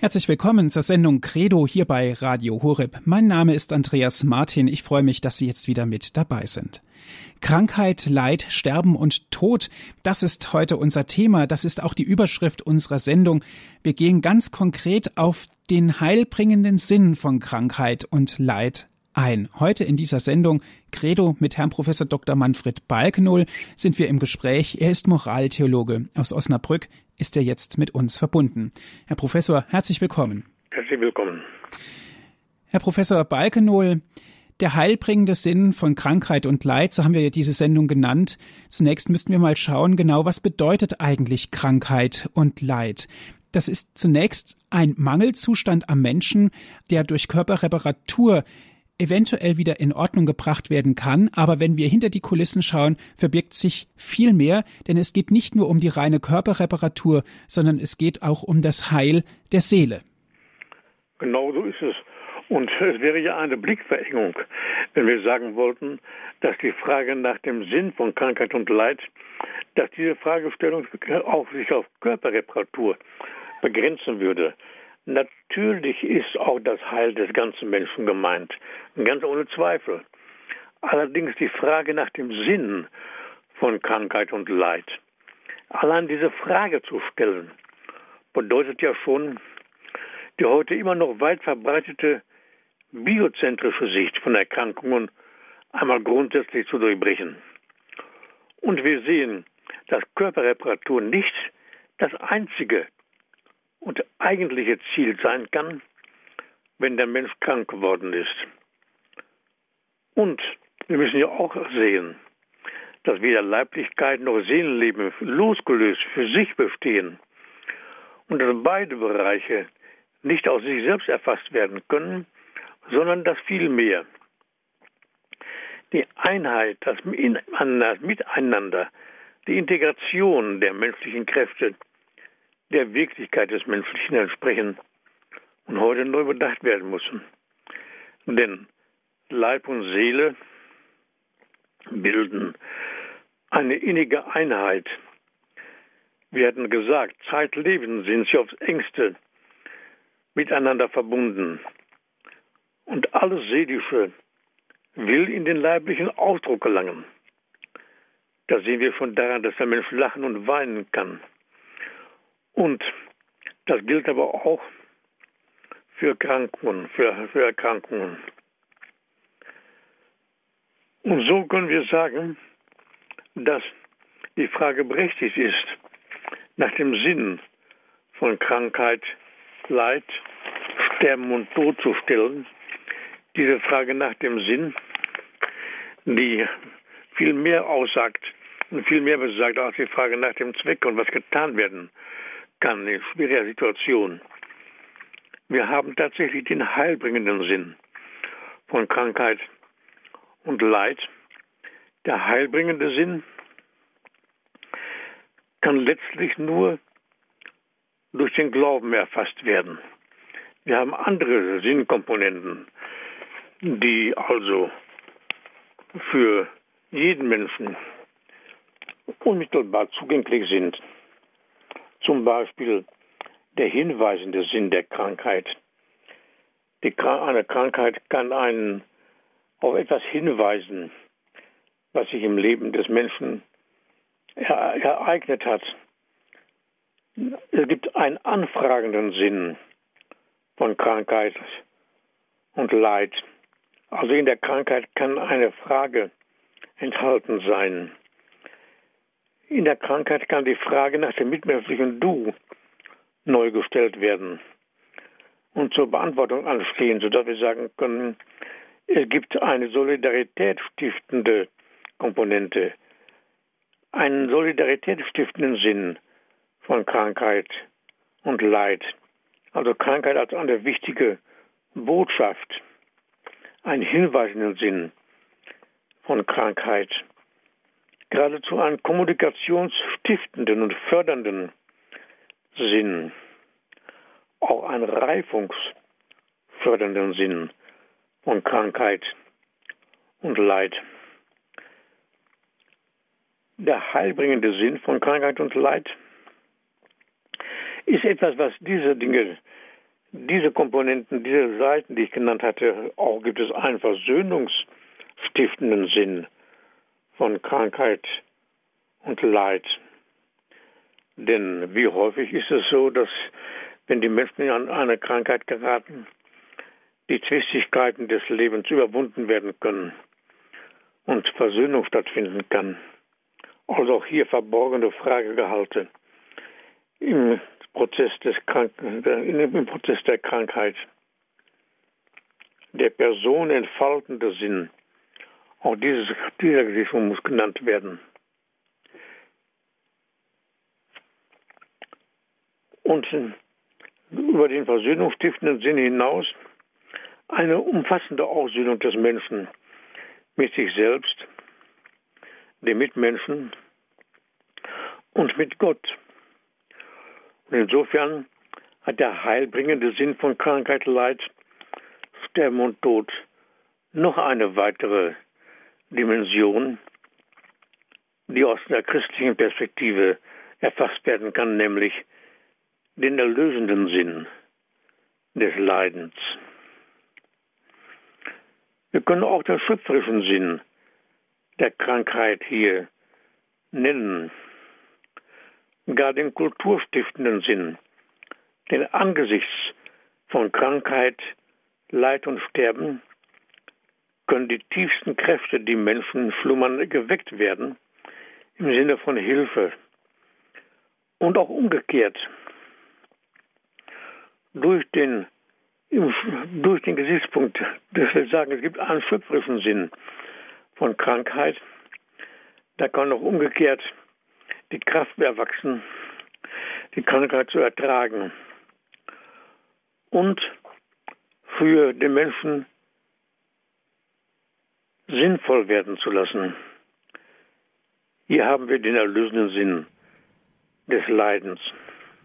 Herzlich willkommen zur Sendung Credo hier bei Radio Horeb. Mein Name ist Andreas Martin. Ich freue mich, dass Sie jetzt wieder mit dabei sind. Krankheit, Leid, Sterben und Tod, das ist heute unser Thema. Das ist auch die Überschrift unserer Sendung. Wir gehen ganz konkret auf den heilbringenden Sinn von Krankheit und Leid ein. Heute in dieser Sendung Credo mit Herrn Professor Dr. Manfred Balkenohl sind wir im Gespräch. Er ist Moraltheologe aus Osnabrück, ist er jetzt mit uns verbunden. Herr Professor, herzlich willkommen. Herzlich willkommen. Herr Professor Balkenohl, der heilbringende Sinn von Krankheit und Leid, so haben wir ja diese Sendung genannt. Zunächst müssten wir mal schauen, genau was bedeutet eigentlich Krankheit und Leid. Das ist zunächst ein Mangelzustand am Menschen, der durch Körperreparatur eventuell wieder in Ordnung gebracht werden kann. Aber wenn wir hinter die Kulissen schauen, verbirgt sich viel mehr, denn es geht nicht nur um die reine Körperreparatur, sondern es geht auch um das Heil der Seele. Genau so ist es. Und es wäre ja eine Blickverengung, wenn wir sagen wollten, dass die Frage nach dem Sinn von Krankheit und Leid, dass diese Fragestellung auch sich auf Körperreparatur begrenzen würde. Natürlich ist auch das Heil des ganzen Menschen gemeint, ganz ohne Zweifel. Allerdings die Frage nach dem Sinn von Krankheit und Leid. Allein diese Frage zu stellen, bedeutet ja schon, die heute immer noch weit verbreitete biozentrische Sicht von Erkrankungen einmal grundsätzlich zu durchbrechen. Und wir sehen, dass Körperreparatur nicht das einzige und eigentliche Ziel sein kann, wenn der Mensch krank geworden ist. Und wir müssen ja auch sehen, dass weder Leiblichkeit noch Seelenleben losgelöst für sich bestehen und dass beide Bereiche nicht aus sich selbst erfasst werden können, sondern dass vielmehr die Einheit, das Miteinander, die Integration der menschlichen Kräfte der Wirklichkeit des Menschlichen entsprechen und heute neu bedacht werden müssen. Denn Leib und Seele bilden eine innige Einheit. Wir hatten gesagt, zeitlebens sind sie aufs engste miteinander verbunden. Und alles Seelische will in den leiblichen Ausdruck gelangen. Da sehen wir schon daran, dass der Mensch lachen und weinen kann. Und das gilt aber auch für Krankungen, für, für Erkrankungen. Und so können wir sagen, dass die Frage berechtigt ist, nach dem Sinn von Krankheit, Leid, Sterben und Tod zu stellen, diese Frage nach dem Sinn, die viel mehr aussagt und viel mehr besagt als die Frage nach dem Zweck und was getan werden kann in schwieriger Situation. Wir haben tatsächlich den heilbringenden Sinn von Krankheit und Leid. Der heilbringende Sinn kann letztlich nur durch den Glauben erfasst werden. Wir haben andere Sinnkomponenten, die also für jeden Menschen unmittelbar zugänglich sind. Zum Beispiel der hinweisende Sinn der Krankheit. Die, eine Krankheit kann einen auf etwas hinweisen, was sich im Leben des Menschen ereignet hat. Es gibt einen anfragenden Sinn von Krankheit und Leid. Also in der Krankheit kann eine Frage enthalten sein. In der Krankheit kann die Frage nach dem mitmenschlichen Du neu gestellt werden und zur Beantwortung anstehen, sodass wir sagen können, es gibt eine solidaritätsstiftende Komponente, einen solidaritätsstiftenden Sinn von Krankheit und Leid. Also Krankheit als eine wichtige Botschaft, einen hinweisenden Sinn von Krankheit geradezu einen kommunikationsstiftenden und fördernden Sinn, auch einen reifungsfördernden Sinn von Krankheit und Leid. Der heilbringende Sinn von Krankheit und Leid ist etwas, was diese Dinge diese Komponenten, diese Seiten, die ich genannt hatte, auch gibt es einen versöhnungsstiftenden Sinn von Krankheit und Leid. Denn wie häufig ist es so, dass wenn die Menschen an eine Krankheit geraten, die Zwistigkeiten des Lebens überwunden werden können und Versöhnung stattfinden kann. Also auch hier verborgene Fragegehalte im Prozess des Kranken, im Prozess der Krankheit. Der Person entfaltende Sinn, auch dieses, dieser Gesichtspunkt muss genannt werden. Und über den versöhnungsstiftenden Sinn hinaus eine umfassende Aussöhnung des Menschen mit sich selbst, den Mitmenschen und mit Gott. Und insofern hat der heilbringende Sinn von Krankheit, Leid, Sterben und Tod noch eine weitere Dimension, die aus der christlichen Perspektive erfasst werden kann, nämlich den erlösenden Sinn des Leidens. Wir können auch den schöpferischen Sinn der Krankheit hier nennen, gar den kulturstiftenden Sinn, denn angesichts von Krankheit, Leid und Sterben können die tiefsten Kräfte, die Menschen schlummern, geweckt werden im Sinne von Hilfe. Und auch umgekehrt. Durch den durch den Gesichtspunkt, dass wir sagen, es gibt einen schöpferischen Sinn von Krankheit, da kann auch umgekehrt die Kraft erwachsen, die Krankheit zu ertragen. Und für den Menschen sinnvoll werden zu lassen. Hier haben wir den erlösenden Sinn des Leidens.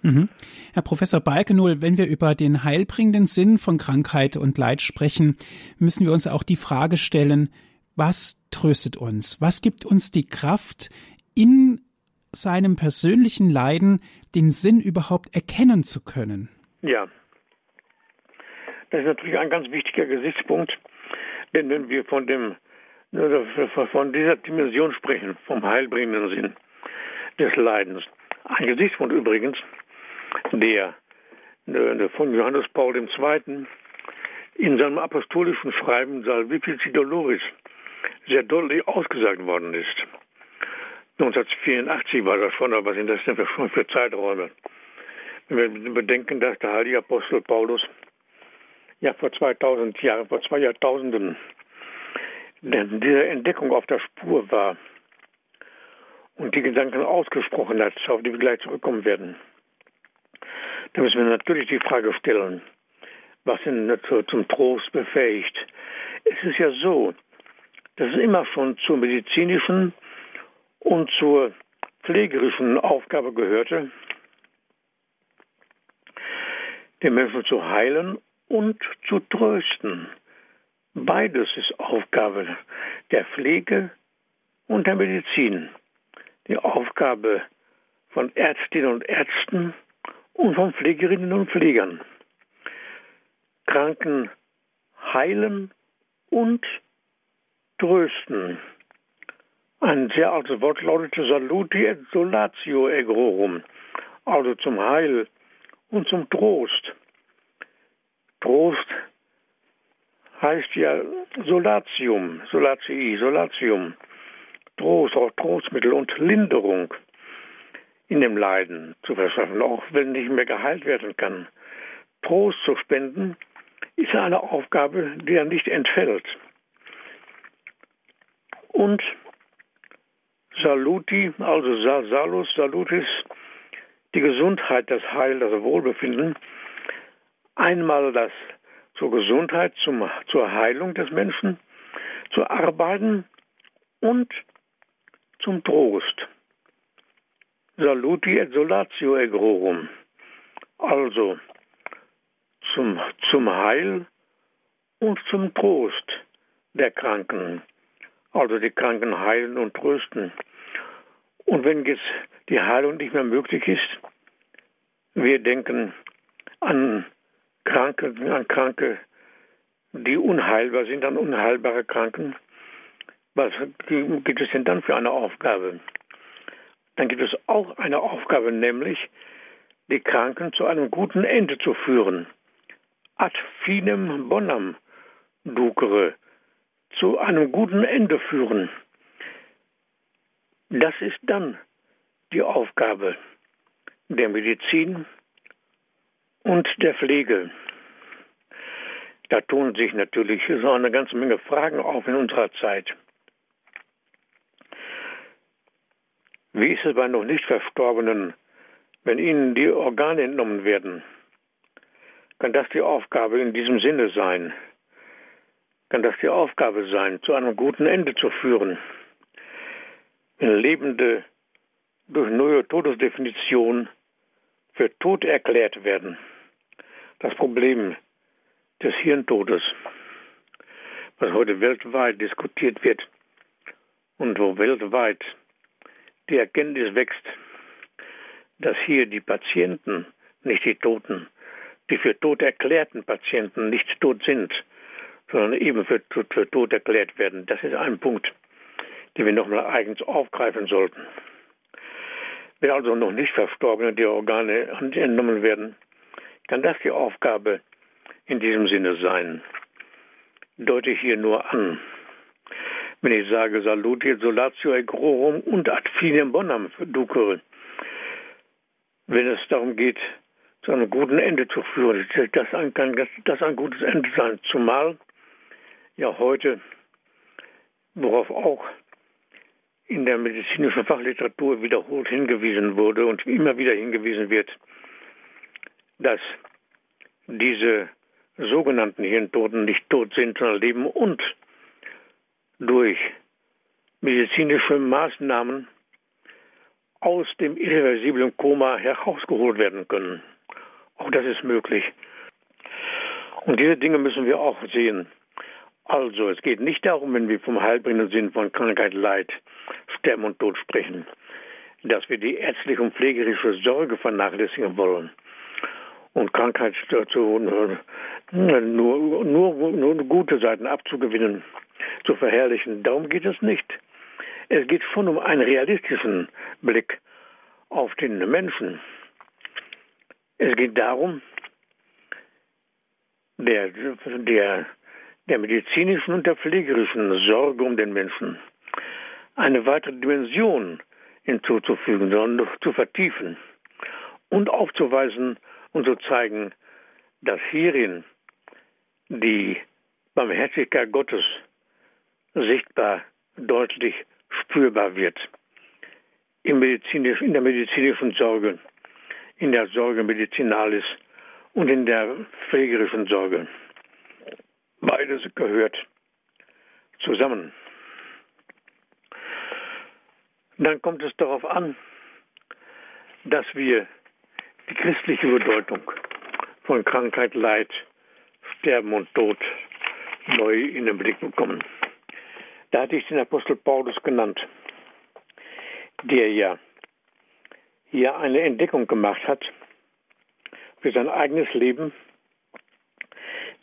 Mhm. Herr Professor Balkenohl, wenn wir über den heilbringenden Sinn von Krankheit und Leid sprechen, müssen wir uns auch die Frage stellen, was tröstet uns? Was gibt uns die Kraft, in seinem persönlichen Leiden den Sinn überhaupt erkennen zu können? Ja, das ist natürlich ein ganz wichtiger Gesichtspunkt, denn wenn wir von dem von dieser Dimension sprechen, vom heilbringenden Sinn des Leidens, ein Gesichtspunkt übrigens, der von Johannes Paul II. in seinem apostolischen Schreiben Salvifici Doloris sehr deutlich ausgesagt worden ist. 1984 war das schon, aber was sind das denn für, für Zeiträume? Wenn wir bedenken, dass der heilige Apostel Paulus ja vor 2000 Jahren, vor zwei Jahrtausenden dieser Entdeckung auf der Spur war und die Gedanken ausgesprochen hat, auf die wir gleich zurückkommen werden. Da müssen wir natürlich die Frage stellen, was ihn dazu zum Trost befähigt. Es ist ja so, dass es immer schon zur medizinischen und zur pflegerischen Aufgabe gehörte, den Menschen zu heilen und zu trösten. Beides ist Aufgabe der Pflege und der Medizin. Die Aufgabe von Ärztinnen und Ärzten und von Pflegerinnen und Pflegern. Kranken heilen und trösten. Ein sehr altes Wort lautete Saluti et solatio egrorum, also zum Heil und zum Trost. Trost heißt ja Solatium, Solatii, Solatium, Trost, auch Trostmittel und Linderung in dem Leiden zu verschaffen, auch wenn nicht mehr geheilt werden kann. Trost zu spenden ist eine Aufgabe, die ja nicht entfällt. Und Saluti, also Salus, Salutis, die Gesundheit, das Heil, das Wohlbefinden, einmal das zur Gesundheit, zum, zur Heilung des Menschen, zu arbeiten und zum Trost. Saluti et solatio egrorum. Also zum, zum Heil und zum Trost der Kranken. Also die Kranken heilen und trösten. Und wenn jetzt die Heilung nicht mehr möglich ist, wir denken an Kranke, an Kranke, die unheilbar sind, an unheilbare Kranken. Was gibt es denn dann für eine Aufgabe? Dann gibt es auch eine Aufgabe, nämlich die Kranken zu einem guten Ende zu führen. Ad finem bonam ducere, zu einem guten Ende führen. Das ist dann die Aufgabe der Medizin und der Pflege. Da tun sich natürlich so eine ganze Menge Fragen auf in unserer Zeit. Wie ist es bei noch nicht Verstorbenen, wenn ihnen die Organe entnommen werden? Kann das die Aufgabe in diesem Sinne sein? Kann das die Aufgabe sein, zu einem guten Ende zu führen? Wenn Lebende durch neue Todesdefinition für tot erklärt werden. Das Problem des Hirntodes, was heute weltweit diskutiert wird und wo weltweit die Erkenntnis wächst, dass hier die Patienten, nicht die Toten, die für tot erklärten Patienten nicht tot sind, sondern eben für, für tot erklärt werden. Das ist ein Punkt, den wir nochmal eigens aufgreifen sollten. Wenn also noch nicht Verstorbene die Organe entnommen werden, kann das die Aufgabe in diesem Sinne sein. Deute ich hier nur an, wenn ich sage Salute Solatio Egrorum und ad finem bonam ducere, wenn es darum geht, zu einem guten Ende zu führen, das kann das ein gutes Ende sein, zumal ja heute, worauf auch in der medizinischen Fachliteratur wiederholt hingewiesen wurde und immer wieder hingewiesen wird, dass diese sogenannten Hirntoten nicht tot sind, sondern leben und durch medizinische Maßnahmen aus dem irreversiblen Koma herausgeholt werden können. Auch das ist möglich. Und diese Dinge müssen wir auch sehen. Also, es geht nicht darum, wenn wir vom heilbringenden Sinn von Krankheit, Leid, Sterben und Tod sprechen, dass wir die ärztliche und pflegerische Sorge vernachlässigen wollen und Krankheit nur, nur, nur, nur gute Seiten abzugewinnen zu verherrlichen. Darum geht es nicht. Es geht schon um einen realistischen Blick auf den Menschen. Es geht darum, der, der, der medizinischen und der pflegerischen Sorge um den Menschen eine weitere Dimension hinzuzufügen, sondern zu vertiefen und aufzuweisen und zu zeigen, dass hierin die Barmherzigkeit Gottes sichtbar, deutlich spürbar wird. in der medizinischen Sorge, in der Sorge medicinalis und in der pflegerischen Sorge. Beides gehört zusammen. Dann kommt es darauf an, dass wir die christliche Bedeutung von Krankheit, Leid, Sterben und Tod neu in den Blick bekommen. Da hatte ich den Apostel Paulus genannt, der ja hier eine Entdeckung gemacht hat für sein eigenes Leben,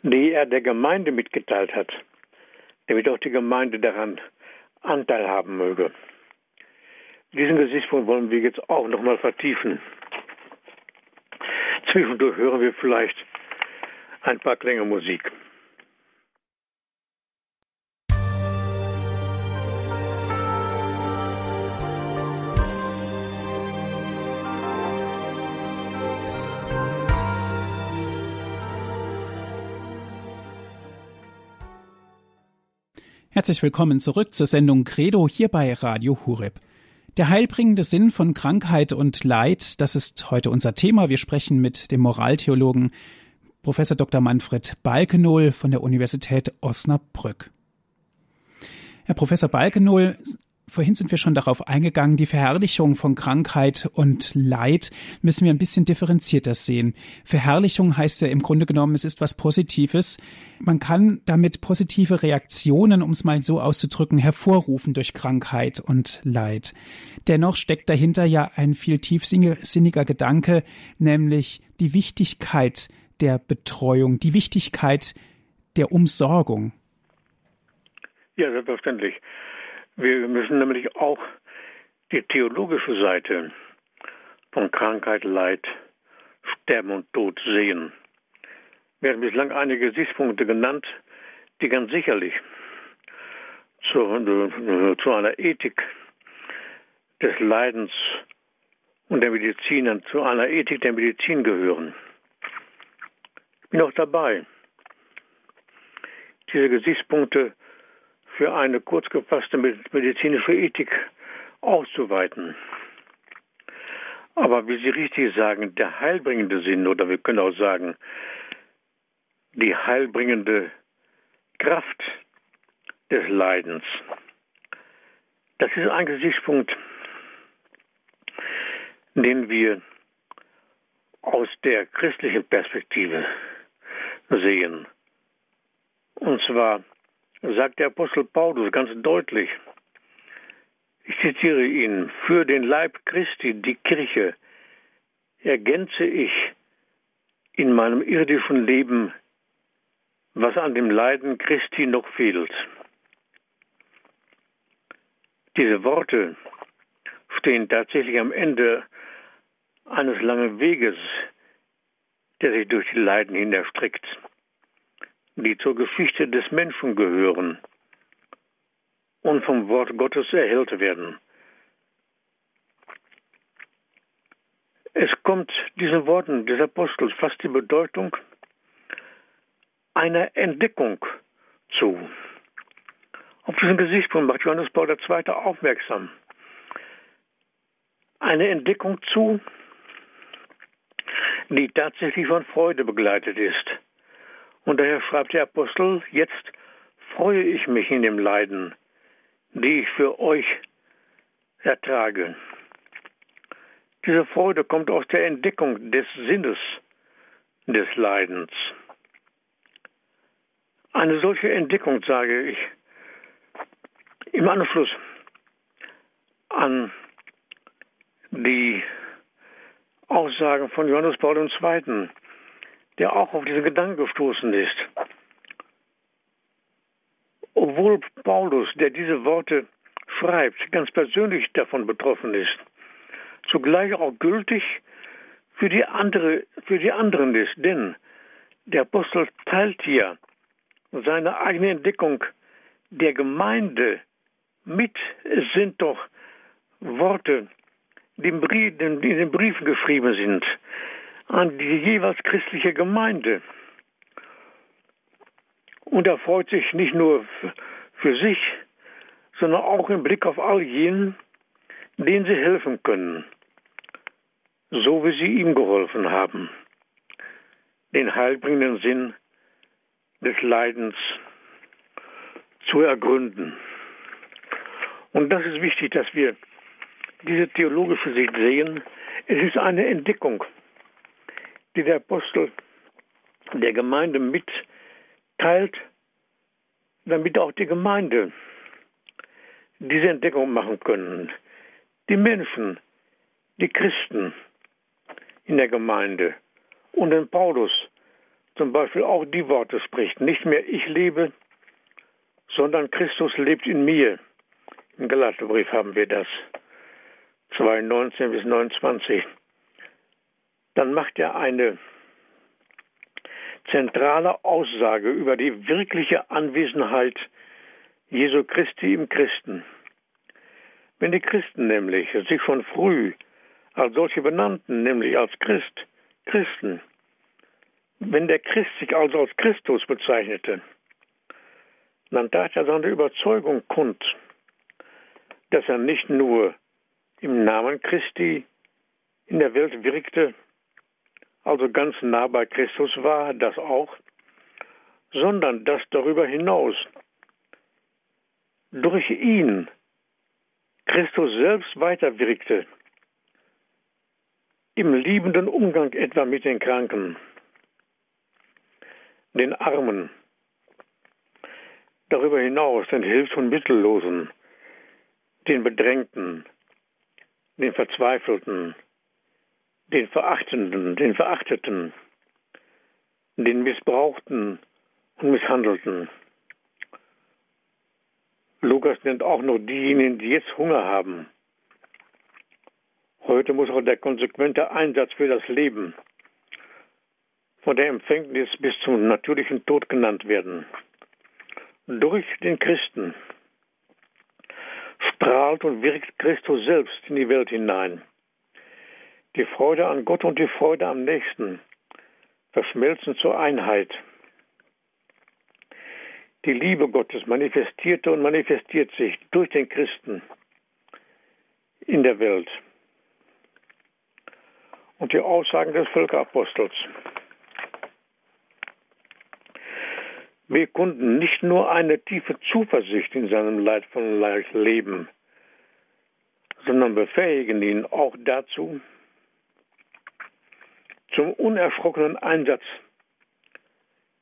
die er der Gemeinde mitgeteilt hat, damit auch die Gemeinde daran Anteil haben möge. Diesen Gesichtspunkt wollen wir jetzt auch nochmal vertiefen. Zwischendurch hören wir vielleicht ein paar Klänge Musik. Herzlich willkommen zurück zur Sendung Credo hier bei Radio Hureb. Der heilbringende Sinn von Krankheit und Leid, das ist heute unser Thema. Wir sprechen mit dem Moraltheologen Professor Dr. Manfred Balkenohl von der Universität Osnabrück. Herr Professor Balkenohl, Vorhin sind wir schon darauf eingegangen, die Verherrlichung von Krankheit und Leid müssen wir ein bisschen differenzierter sehen. Verherrlichung heißt ja im Grunde genommen, es ist was Positives. Man kann damit positive Reaktionen, um es mal so auszudrücken, hervorrufen durch Krankheit und Leid. Dennoch steckt dahinter ja ein viel tiefsinniger Gedanke, nämlich die Wichtigkeit der Betreuung, die Wichtigkeit der Umsorgung. Ja, selbstverständlich. Wir müssen nämlich auch die theologische Seite von Krankheit, Leid, Sterben und Tod sehen. Wir haben bislang einige Gesichtspunkte genannt, die ganz sicherlich zu, zu einer Ethik des Leidens und der Medizin, zu einer Ethik der Medizin gehören. Ich bin auch dabei, diese Gesichtspunkte für eine kurz gefasste medizinische Ethik auszuweiten. Aber wie Sie richtig sagen, der heilbringende Sinn, oder wir können auch sagen, die heilbringende Kraft des Leidens, das ist ein Gesichtspunkt, den wir aus der christlichen Perspektive sehen. Und zwar sagt der Apostel Paulus ganz deutlich, ich zitiere ihn, für den Leib Christi, die Kirche, ergänze ich in meinem irdischen Leben, was an dem Leiden Christi noch fehlt. Diese Worte stehen tatsächlich am Ende eines langen Weges, der sich durch die Leiden hin erstreckt, die zur Geschichte des Menschen gehören und vom Wort Gottes erhellt werden. Es kommt diesen Worten des Apostels fast die Bedeutung einer Entdeckung zu. Auf diesen Gesichtspunkt macht Johannes Paul II. aufmerksam. Eine Entdeckung zu, die tatsächlich von Freude begleitet ist. Und daher schreibt der Apostel, jetzt freue ich mich in dem Leiden, die ich für euch ertrage. Diese Freude kommt aus der Entdeckung des Sinnes des Leidens. Eine solche Entdeckung, sage ich, im Anschluss an die Aussagen von Johannes Paul II., der auch auf diesen Gedanken gestoßen ist. Obwohl Paulus, der diese Worte schreibt, ganz persönlich davon betroffen ist, zugleich auch gültig für die, andere, für die anderen ist. Denn der Apostel teilt hier seine eigene Entdeckung der Gemeinde mit. Es sind doch Worte, die in den Briefen geschrieben sind an die jeweils christliche Gemeinde. Und er freut sich nicht nur für sich, sondern auch im Blick auf all jenen, denen sie helfen können, so wie sie ihm geholfen haben, den heilbringenden Sinn des Leidens zu ergründen. Und das ist wichtig, dass wir diese theologische Sicht sehen. Es ist eine Entdeckung, die der Apostel der Gemeinde mitteilt, damit auch die Gemeinde diese Entdeckung machen können. Die Menschen, die Christen in der Gemeinde und den Paulus zum Beispiel auch die Worte spricht. Nicht mehr ich lebe, sondern Christus lebt in mir. Im Galaterbrief haben wir das. 2, 19 bis 29. Dann macht er eine zentrale Aussage über die wirkliche Anwesenheit Jesu Christi im Christen. Wenn die Christen nämlich sich schon früh als solche benannten, nämlich als Christ, Christen, wenn der Christ sich also als Christus bezeichnete, dann tat er seine Überzeugung kund, dass er nicht nur im Namen Christi in der Welt wirkte, also ganz nah bei Christus war, das auch, sondern dass darüber hinaus. Durch ihn Christus selbst weiterwirkte, im liebenden Umgang etwa mit den Kranken, den Armen, darüber hinaus den Hilfs- und Mittellosen, den Bedrängten, den Verzweifelten, den Verachtenden, den Verachteten, den Missbrauchten und Misshandelten. Lukas nennt auch noch diejenigen, die jetzt Hunger haben. Heute muss auch der konsequente Einsatz für das Leben von der Empfängnis bis zum natürlichen Tod genannt werden. Durch den Christen strahlt und wirkt Christus selbst in die Welt hinein. Die Freude an Gott und die Freude am Nächsten verschmelzen zur Einheit. Die Liebe Gottes manifestierte und manifestiert sich durch den Christen in der Welt. Und die Aussagen des Völkerapostels. Wir konnten nicht nur eine tiefe Zuversicht in seinem leidvollen Leben, sondern befähigen ihn auch dazu, zum unerschrockenen Einsatz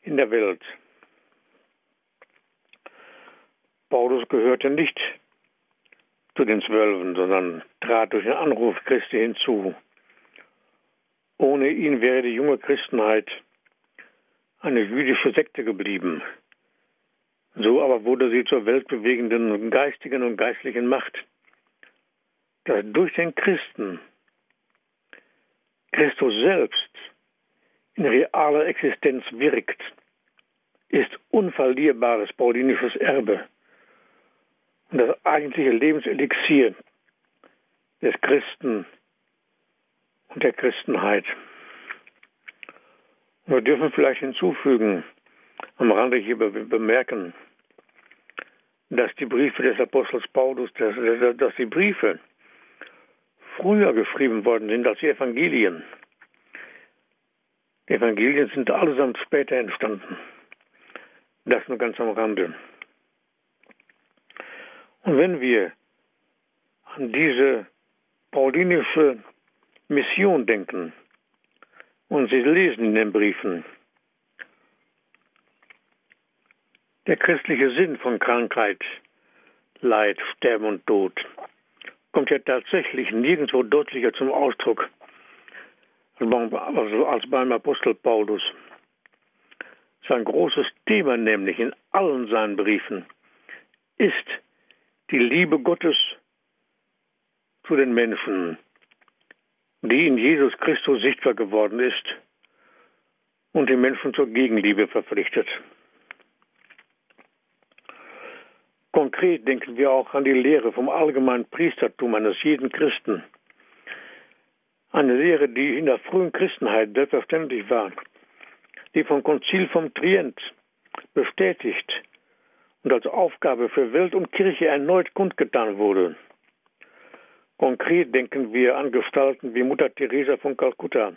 in der Welt. Paulus gehörte nicht zu den Zwölfen, sondern trat durch den Anruf Christi hinzu. Ohne ihn wäre die junge Christenheit eine jüdische Sekte geblieben. So aber wurde sie zur weltbewegenden geistigen und geistlichen Macht, dass durch den Christen Christus selbst in realer Existenz wirkt, ist unverlierbares paulinisches Erbe und das eigentliche Lebenselixier des Christen und der Christenheit. Wir dürfen vielleicht hinzufügen, am Rande hier bemerken, dass die Briefe des Apostels Paulus, dass, dass die Briefe früher geschrieben worden sind als die Evangelien. Die Evangelien sind allesamt später entstanden. Das nur ganz am Rande. Und wenn wir an diese paulinische Mission denken, und Sie lesen in den Briefen, der christliche Sinn von Krankheit, Leid, Sterben und Tod kommt ja tatsächlich nirgendwo deutlicher zum Ausdruck als beim Apostel Paulus. Sein großes Thema nämlich in allen seinen Briefen ist die Liebe Gottes zu den Menschen, die in Jesus Christus sichtbar geworden ist und die Menschen zur Gegenliebe verpflichtet. Konkret denken wir auch an die Lehre vom allgemeinen Priestertum eines jeden Christen. Eine Lehre, die in der frühen Christenheit selbstverständlich war, die vom Konzil vom Trient bestätigt und als Aufgabe für Welt und Kirche erneut kundgetan wurde. Konkret denken wir an Gestalten wie Mutter Teresa von Kalkutta,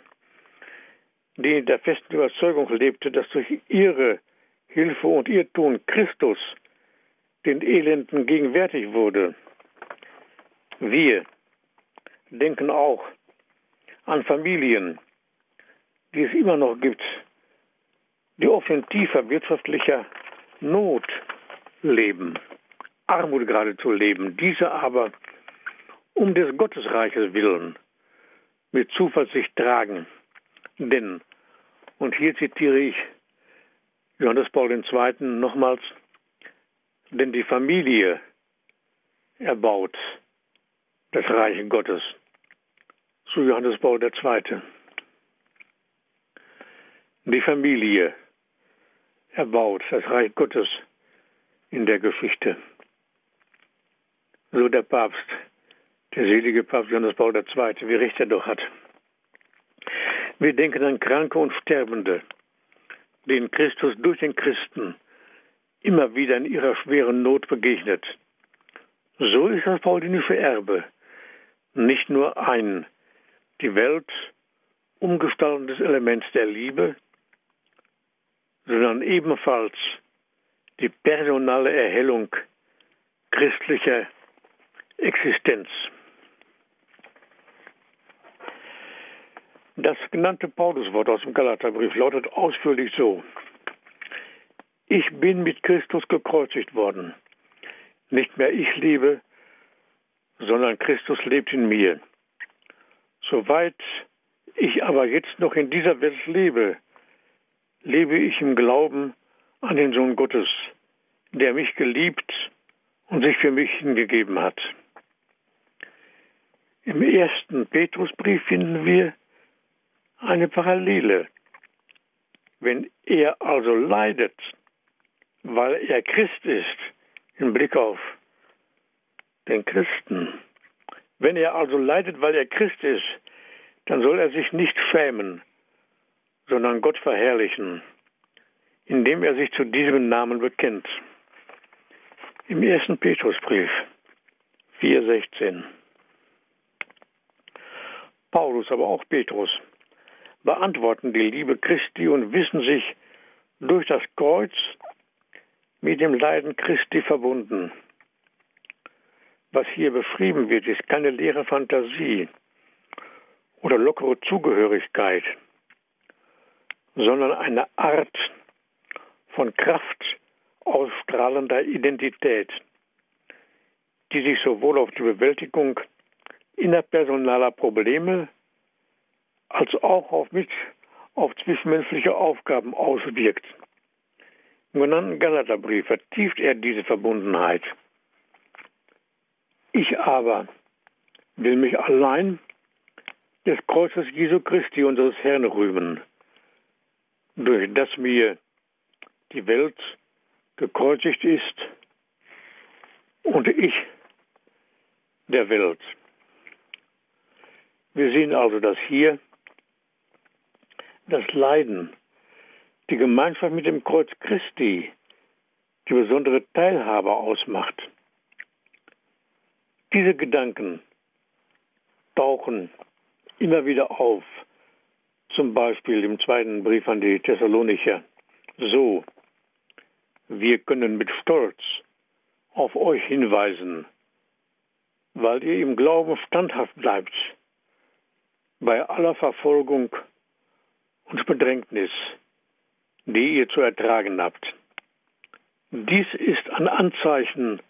die in der festen Überzeugung lebte, dass durch ihre Hilfe und ihr Tun Christus den Elenden gegenwärtig wurde. Wir denken auch an Familien, die es immer noch gibt, die oft in tiefer wirtschaftlicher Not leben, Armut geradezu leben, diese aber um des Gottesreiches willen mit Zuversicht tragen. Denn, und hier zitiere ich Johannes Paul II. nochmals, denn die Familie erbaut das Reich Gottes. Zu Johannes Paul II. Die Familie erbaut das Reich Gottes in der Geschichte. So der Papst der selige Papst Johannes Paul II., wie recht er doch hat. Wir denken an Kranke und Sterbende, denen Christus durch den Christen immer wieder in ihrer schweren Not begegnet. So ist das paulinische Erbe nicht nur ein die Welt umgestaltendes Element der Liebe, sondern ebenfalls die personale Erhellung christlicher Existenz. Das genannte Pauluswort aus dem Galaterbrief lautet ausführlich so. Ich bin mit Christus gekreuzigt worden. Nicht mehr ich lebe, sondern Christus lebt in mir. Soweit ich aber jetzt noch in dieser Welt lebe, lebe ich im Glauben an den Sohn Gottes, der mich geliebt und sich für mich hingegeben hat. Im ersten Petrusbrief finden wir eine Parallele. Wenn er also leidet, weil er Christ ist, im Blick auf den Christen, wenn er also leidet, weil er Christ ist, dann soll er sich nicht schämen, sondern Gott verherrlichen, indem er sich zu diesem Namen bekennt. Im ersten Petrusbrief 4,16. Paulus, aber auch Petrus beantworten die Liebe Christi und wissen sich durch das Kreuz mit dem Leiden Christi verbunden. Was hier beschrieben wird, ist keine leere Fantasie oder lockere Zugehörigkeit, sondern eine Art von Kraft ausstrahlender Identität, die sich sowohl auf die Bewältigung innerpersonaler Probleme als auch auf, mit, auf zwischenmenschliche Aufgaben auswirkt. Im genannten Galaterbrief vertieft er diese Verbundenheit. Ich aber will mich allein des Kreuzes Jesu Christi, unseres Herrn, rühmen, durch das mir die Welt gekreuzigt ist und ich der Welt. Wir sehen also, dass hier das Leiden, die Gemeinschaft mit dem Kreuz Christi die besondere Teilhabe ausmacht. Diese Gedanken tauchen immer wieder auf, zum Beispiel im zweiten Brief an die Thessalonicher. So, wir können mit Stolz auf euch hinweisen, weil ihr im Glauben standhaft bleibt, bei aller Verfolgung und Bedrängnis, die ihr zu ertragen habt. Dies ist ein Anzeichen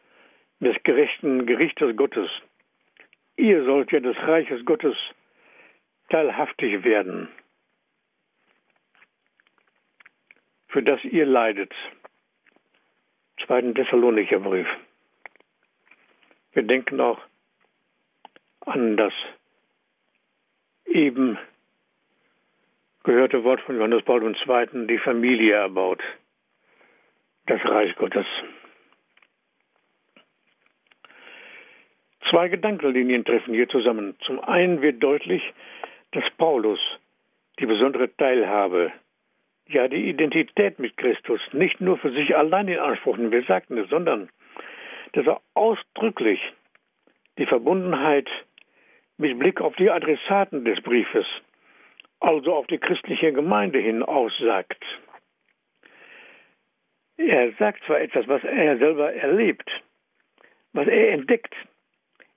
des gerechten Gerichtes Gottes. Ihr sollt ja des Reiches Gottes teilhaftig werden, für das ihr leidet. Zweiten Thessalonicher Brief. Wir denken auch an das eben gehörte Wort von Johannes Paul II. die Familie erbaut, das Reich Gottes. Zwei Gedankenlinien treffen hier zusammen. Zum einen wird deutlich, dass Paulus die besondere Teilhabe, ja die Identität mit Christus nicht nur für sich allein in Anspruch nimmt, wir sagten es, sondern dass er ausdrücklich die Verbundenheit mit Blick auf die Adressaten des Briefes, also auf die christliche Gemeinde hin aussagt. Er sagt zwar etwas, was er selber erlebt, was er entdeckt,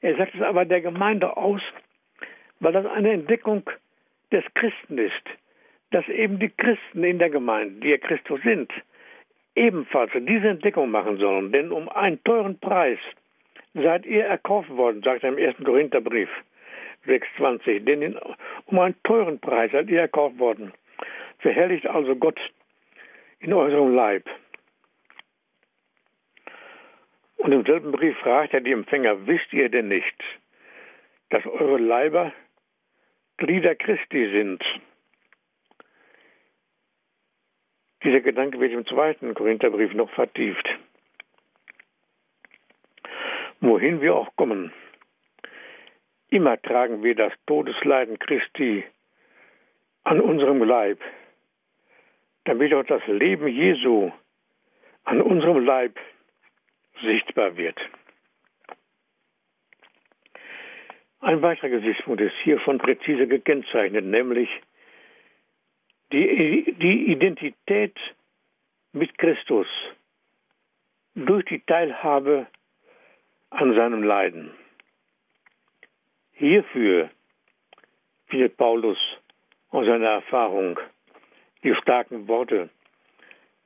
er sagt es aber der Gemeinde aus, weil das eine Entdeckung des Christen ist, dass eben die Christen in der Gemeinde, die ja Christus sind, ebenfalls diese Entdeckung machen sollen. Denn um einen teuren Preis seid ihr erkauft worden, sagt er im 1. Korintherbrief 6,20. Denn um einen teuren Preis seid ihr erkauft worden. Verherrlicht also Gott in eurem Leib. Und im selben Brief fragt er die Empfänger, wisst ihr denn nicht, dass eure Leiber Glieder Christi sind? Dieser Gedanke wird im zweiten Korintherbrief noch vertieft. Wohin wir auch kommen, immer tragen wir das Todesleiden Christi an unserem Leib, damit auch das Leben Jesu an unserem Leib sichtbar wird. Ein weiterer Gesichtspunkt ist hiervon präzise gekennzeichnet, nämlich die, die Identität mit Christus durch die Teilhabe an seinem Leiden. Hierfür findet Paulus aus seiner Erfahrung die starken Worte,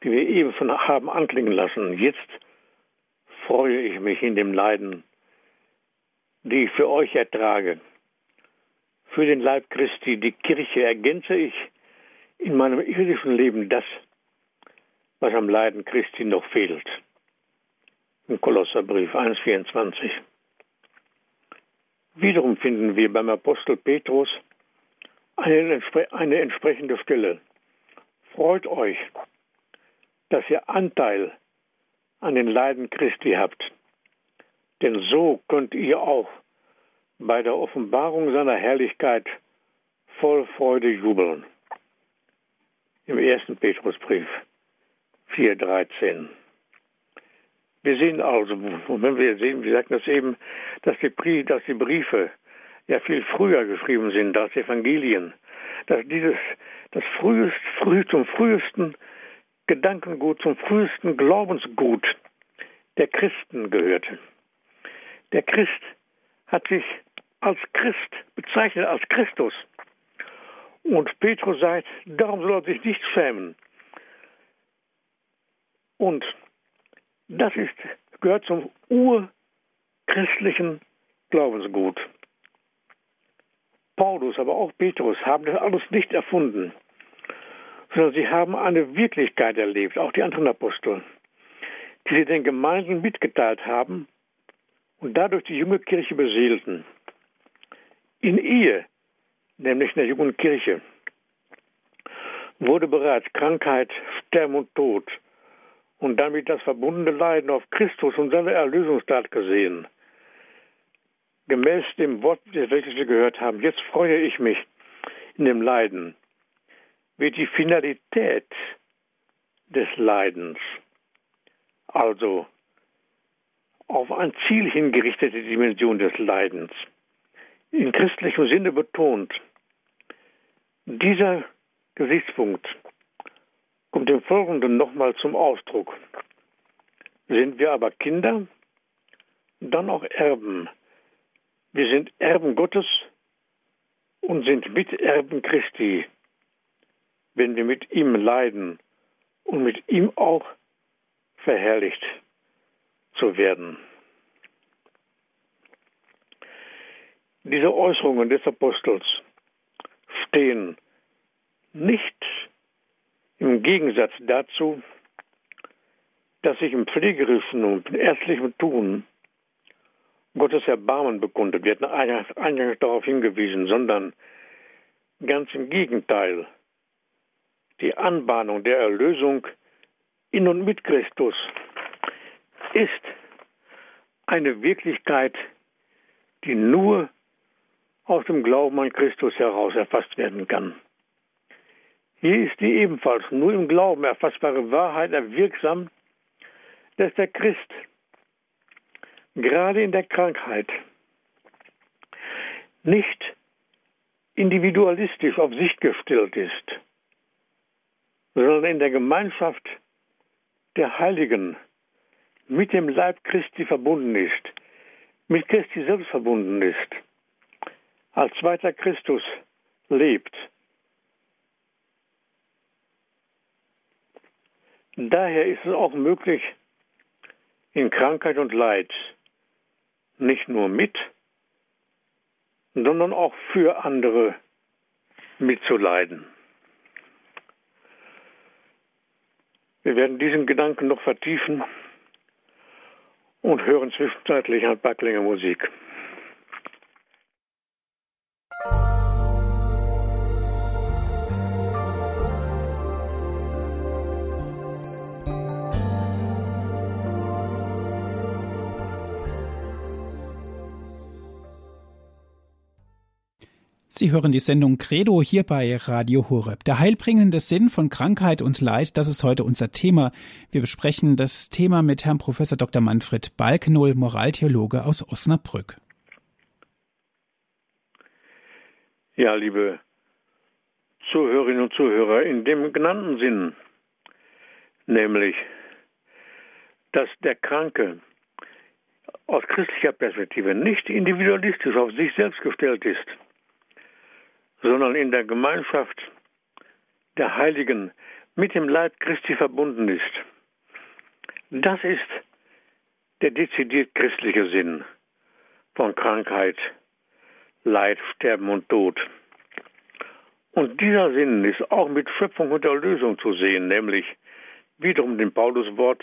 die wir eben von haben anklingen lassen. Jetzt freue ich mich in dem Leiden, die ich für euch ertrage. Für den Leib Christi, die Kirche, ergänze ich in meinem irdischen Leben das, was am Leiden Christi noch fehlt. Im Kolosserbrief 1,24. Wiederum finden wir beim Apostel Petrus eine, eine entsprechende Stelle. Freut euch, dass ihr Anteil an den Leiden Christi habt. Denn so könnt ihr auch bei der Offenbarung seiner Herrlichkeit voll Freude jubeln. Im ersten Petrusbrief 4,13. Wir sehen also, wenn wir sehen, wir sagten das eben, dass die, dass die Briefe ja viel früher geschrieben sind als Evangelien, dass dieses das frühest, früh, zum frühesten Gedankengut, zum frühesten Glaubensgut der Christen gehörte. Der Christ hat sich als Christ bezeichnet, als Christus. Und Petrus sagt, darum soll er sich nicht schämen. Und das ist, gehört zum urchristlichen Glaubensgut. Paulus, aber auch Petrus haben das alles nicht erfunden, sondern sie haben eine Wirklichkeit erlebt, auch die anderen Apostel, die sie den Gemeinden mitgeteilt haben und dadurch die junge Kirche beseelten. In ihr, nämlich in der jungen Kirche, wurde bereits Krankheit, Sterben und Tod und damit das verbundene Leiden auf Christus und seine Erlösungstat gesehen. Gemäß dem Wort, welches wir gehört haben, jetzt freue ich mich in dem Leiden, wird die Finalität des Leidens, also auf ein Ziel hingerichtete Dimension des Leidens, in christlichem Sinne betont. Dieser Gesichtspunkt kommt im Folgenden nochmal zum Ausdruck. Sind wir aber Kinder, dann auch Erben. Wir sind Erben Gottes und sind Miterben Christi, wenn wir mit ihm leiden und mit ihm auch verherrlicht zu werden. Diese Äußerungen des Apostels stehen nicht im Gegensatz dazu, dass sich im pflegerischen und ärztlichen Tun Gottes Erbarmen bekundet wird, eingangs darauf hingewiesen, sondern ganz im Gegenteil. Die Anbahnung der Erlösung in und mit Christus ist eine Wirklichkeit, die nur aus dem Glauben an Christus heraus erfasst werden kann. Hier ist die ebenfalls nur im Glauben erfassbare Wahrheit erwirksam, dass der Christ gerade in der Krankheit nicht individualistisch auf sich gestellt ist, sondern in der Gemeinschaft der Heiligen mit dem Leib Christi verbunden ist, mit Christi selbst verbunden ist, als zweiter Christus lebt. Daher ist es auch möglich, in Krankheit und Leid nicht nur mit, sondern auch für andere mitzuleiden. Wir werden diesen Gedanken noch vertiefen und hören zwischenzeitlich ein paar Klänge Musik. Sie hören die Sendung Credo hier bei Radio Horeb. Der heilbringende Sinn von Krankheit und Leid, das ist heute unser Thema. Wir besprechen das Thema mit Herrn Professor Dr. Manfred Balkenohl, Moraltheologe aus Osnabrück. Ja, liebe Zuhörerinnen und Zuhörer, in dem genannten Sinn, nämlich, dass der Kranke aus christlicher Perspektive nicht individualistisch auf sich selbst gestellt ist, sondern in der Gemeinschaft der Heiligen mit dem Leib Christi verbunden ist. Das ist der dezidiert christliche Sinn von Krankheit, Leid, Sterben und Tod. Und dieser Sinn ist auch mit Schöpfung und Erlösung zu sehen, nämlich wiederum dem Pauluswort,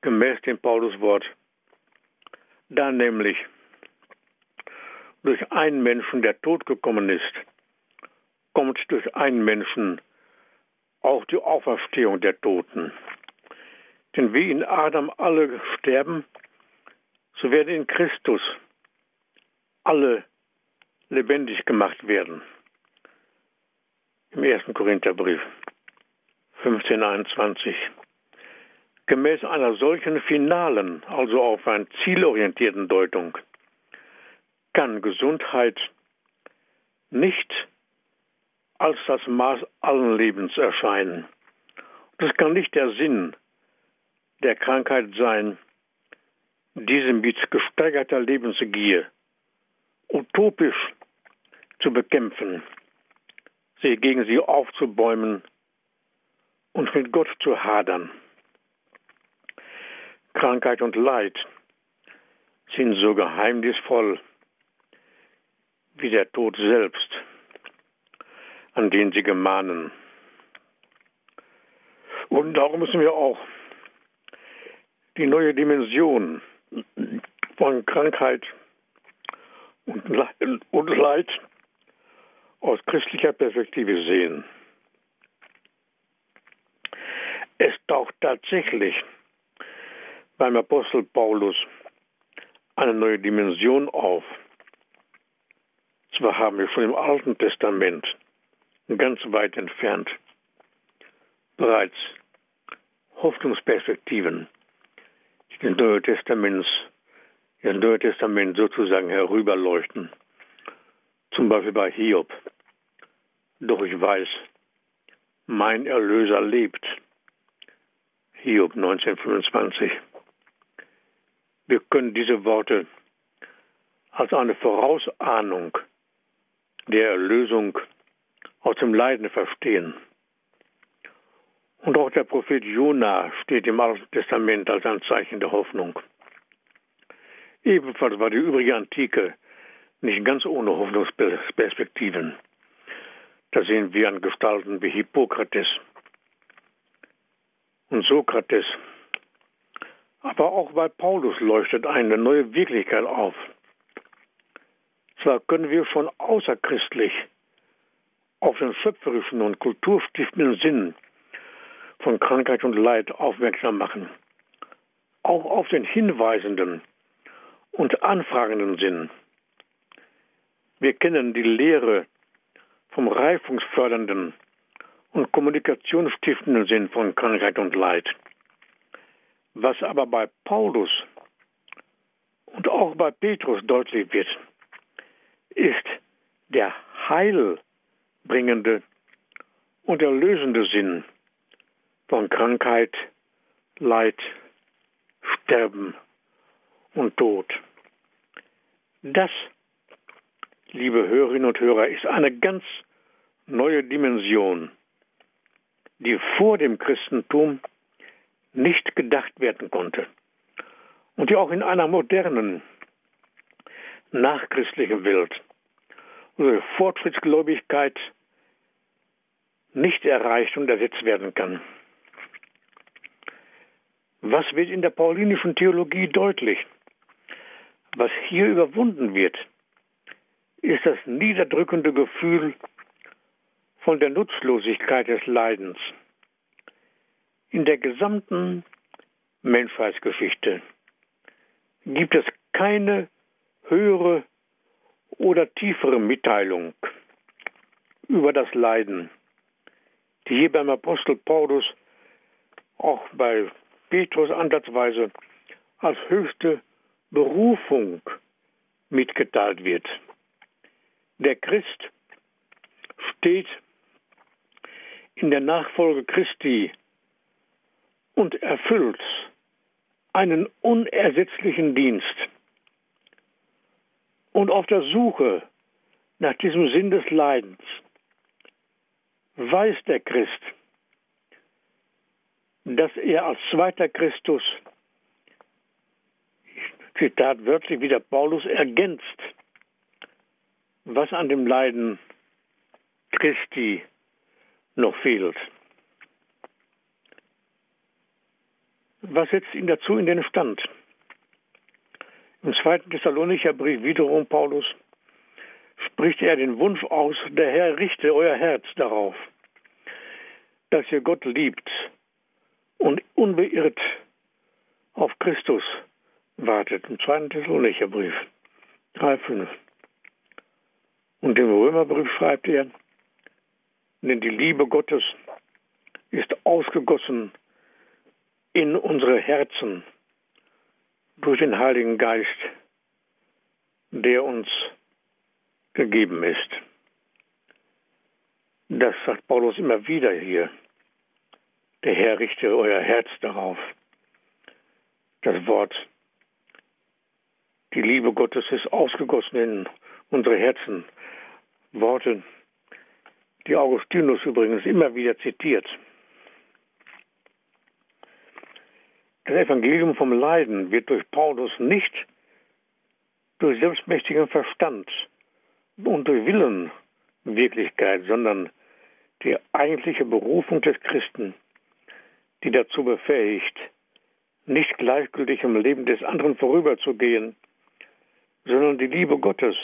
gemäß dem Pauluswort, da nämlich durch einen Menschen, der tot gekommen ist, kommt durch einen Menschen auch die Auferstehung der Toten. Denn wie in Adam alle sterben, so werden in Christus alle lebendig gemacht werden. Im 1. Korintherbrief 1521. Gemäß einer solchen finalen, also auf einen zielorientierten Deutung, kann Gesundheit nicht als das Maß allen Lebens erscheinen. Das kann nicht der Sinn der Krankheit sein, diese mit gesteigerter Lebensgier utopisch zu bekämpfen, sich gegen sie aufzubäumen und mit Gott zu hadern. Krankheit und Leid sind so geheimnisvoll wie der Tod selbst, an den sie gemahnen. Und darum müssen wir auch die neue Dimension von Krankheit und Leid aus christlicher Perspektive sehen. Es taucht tatsächlich beim Apostel Paulus eine neue Dimension auf. Zwar haben wir schon im Alten Testament, ganz weit entfernt, bereits Hoffnungsperspektiven, die des Neuen Testaments das Neue Testament sozusagen herüberleuchten. Zum Beispiel bei Hiob. Doch ich weiß, mein Erlöser lebt. Hiob 1925. Wir können diese Worte als eine Vorausahnung der Erlösung aus dem Leiden verstehen. Und auch der Prophet Jona steht im Alten Testament als ein Zeichen der Hoffnung. Ebenfalls war die übrige Antike nicht ganz ohne Hoffnungsperspektiven. Da sehen wir an Gestalten wie Hippokrates und Sokrates. Aber auch bei Paulus leuchtet eine neue Wirklichkeit auf. Zwar können wir schon außerchristlich auf den schöpferischen und kulturstiftenden Sinn von Krankheit und Leid aufmerksam machen, auch auf den hinweisenden und anfragenden Sinn. Wir kennen die Lehre vom reifungsfördernden und kommunikationsstiftenden Sinn von Krankheit und Leid. Was aber bei Paulus und auch bei Petrus deutlich wird, ist der heilbringende und erlösende Sinn von Krankheit, Leid, Sterben und Tod. Das, liebe Hörerinnen und Hörer, ist eine ganz neue Dimension, die vor dem Christentum nicht gedacht werden konnte und die auch in einer modernen, nachchristlichen Welt unsere Fortschrittsgläubigkeit nicht erreicht und ersetzt werden kann. Was wird in der paulinischen Theologie deutlich? Was hier überwunden wird, ist das niederdrückende Gefühl von der Nutzlosigkeit des Leidens. In der gesamten Menschheitsgeschichte gibt es keine höhere oder tiefere Mitteilung über das Leiden, die hier beim Apostel Paulus, auch bei Petrus ansatzweise als höchste Berufung mitgeteilt wird. Der Christ steht in der Nachfolge Christi und erfüllt einen unersetzlichen Dienst. Und auf der Suche nach diesem Sinn des Leidens weiß der Christ, dass er als zweiter Christus Zitat wörtlich wieder Paulus ergänzt, was an dem Leiden Christi noch fehlt. Was setzt ihn dazu in den Stand? Im zweiten Thessalonicher Brief wiederum Paulus spricht er den Wunsch aus, der Herr richte euer Herz darauf, dass ihr Gott liebt und unbeirrt auf Christus wartet. Im zweiten Thessalonicher Brief 3,5. Und im Römerbrief schreibt er, denn die Liebe Gottes ist ausgegossen in unsere Herzen durch den Heiligen Geist, der uns gegeben ist. Das sagt Paulus immer wieder hier. Der Herr richte euer Herz darauf. Das Wort, die Liebe Gottes ist ausgegossen in unsere Herzen. Worte, die Augustinus übrigens immer wieder zitiert. Das Evangelium vom Leiden wird durch Paulus nicht durch selbstmächtigen Verstand und durch Willen Wirklichkeit, sondern die eigentliche Berufung des Christen, die dazu befähigt, nicht gleichgültig im Leben des anderen vorüberzugehen, sondern die Liebe Gottes,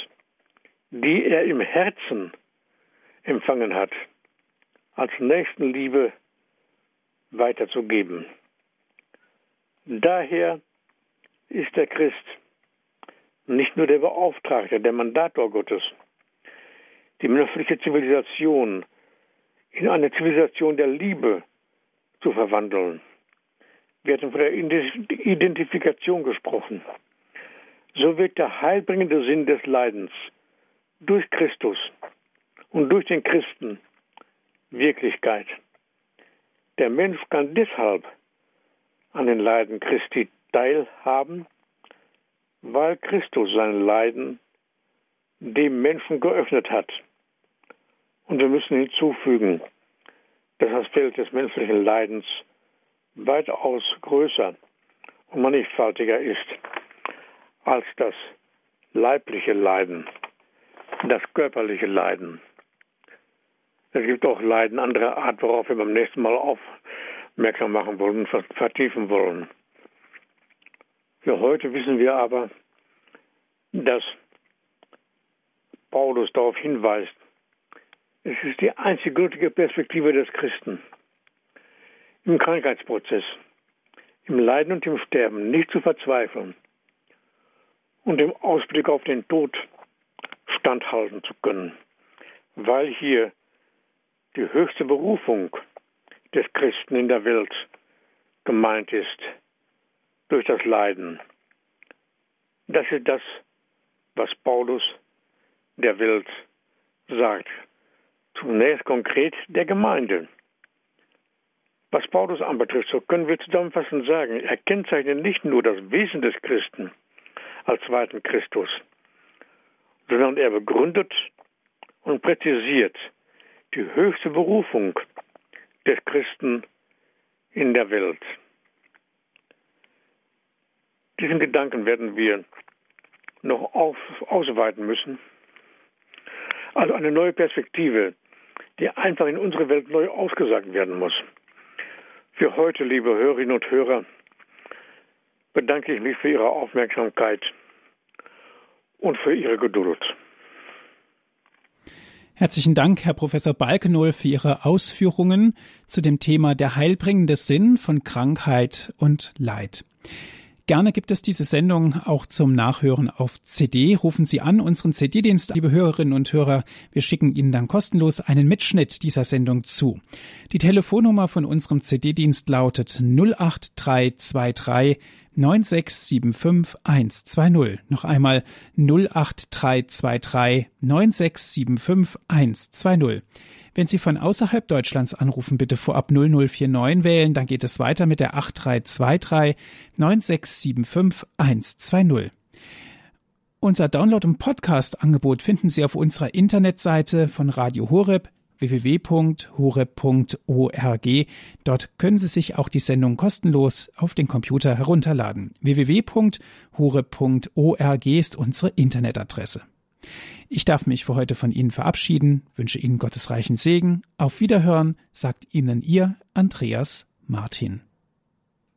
die er im Herzen empfangen hat, als Nächstenliebe weiterzugeben. Daher ist der Christ nicht nur der Beauftragte, der Mandator Gottes, die menschliche Zivilisation in eine Zivilisation der Liebe zu verwandeln. Wir hatten von der Identifikation gesprochen. So wird der heilbringende Sinn des Leidens durch Christus und durch den Christen Wirklichkeit. Der Mensch kann deshalb an den Leiden Christi teilhaben, weil Christus sein Leiden dem Menschen geöffnet hat. Und wir müssen hinzufügen, dass das Feld des menschlichen Leidens weitaus größer und mannigfaltiger ist als das leibliche Leiden, das körperliche Leiden. Es gibt auch Leiden anderer Art, worauf wir beim nächsten Mal aufmerksam machen wollen vertiefen wollen. Für heute wissen wir aber, dass Paulus darauf hinweist, es ist die einzig gültige Perspektive des Christen, im Krankheitsprozess, im Leiden und im Sterben nicht zu verzweifeln und im Ausblick auf den Tod standhalten zu können, weil hier die höchste Berufung des Christen in der Welt gemeint ist durch das Leiden. Das ist das, was Paulus der Welt sagt. Zunächst konkret der Gemeinde. Was Paulus anbetrifft, so können wir zusammenfassend sagen, er kennzeichnet nicht nur das Wesen des Christen als zweiten Christus, sondern er begründet und präzisiert die höchste Berufung des Christen in der Welt. Diesen Gedanken werden wir noch auf, ausweiten müssen. Also eine neue Perspektive, die einfach in unsere Welt neu ausgesagt werden muss. Für heute, liebe Hörerinnen und Hörer, bedanke ich mich für Ihre Aufmerksamkeit und für Ihre Geduld. Herzlichen Dank, Herr Professor Balkenohl, für Ihre Ausführungen zu dem Thema der heilbringende Sinn von Krankheit und Leid. Gerne gibt es diese Sendung auch zum Nachhören auf CD. Rufen Sie an unseren CD-Dienst, liebe Hörerinnen und Hörer. Wir schicken Ihnen dann kostenlos einen Mitschnitt dieser Sendung zu. Die Telefonnummer von unserem CD-Dienst lautet 08323 9675120. Noch einmal 08323 9675120. Wenn Sie von außerhalb Deutschlands anrufen, bitte vorab 0049 wählen, dann geht es weiter mit der 8323 9675 120. Unser Download- und Podcast-Angebot finden Sie auf unserer Internetseite von Radio Horeb www.horeb.org. Dort können Sie sich auch die Sendung kostenlos auf den Computer herunterladen. www.horeb.org ist unsere Internetadresse. Ich darf mich für heute von Ihnen verabschieden, wünsche Ihnen Gottes reichen Segen. Auf Wiederhören sagt Ihnen Ihr Andreas Martin.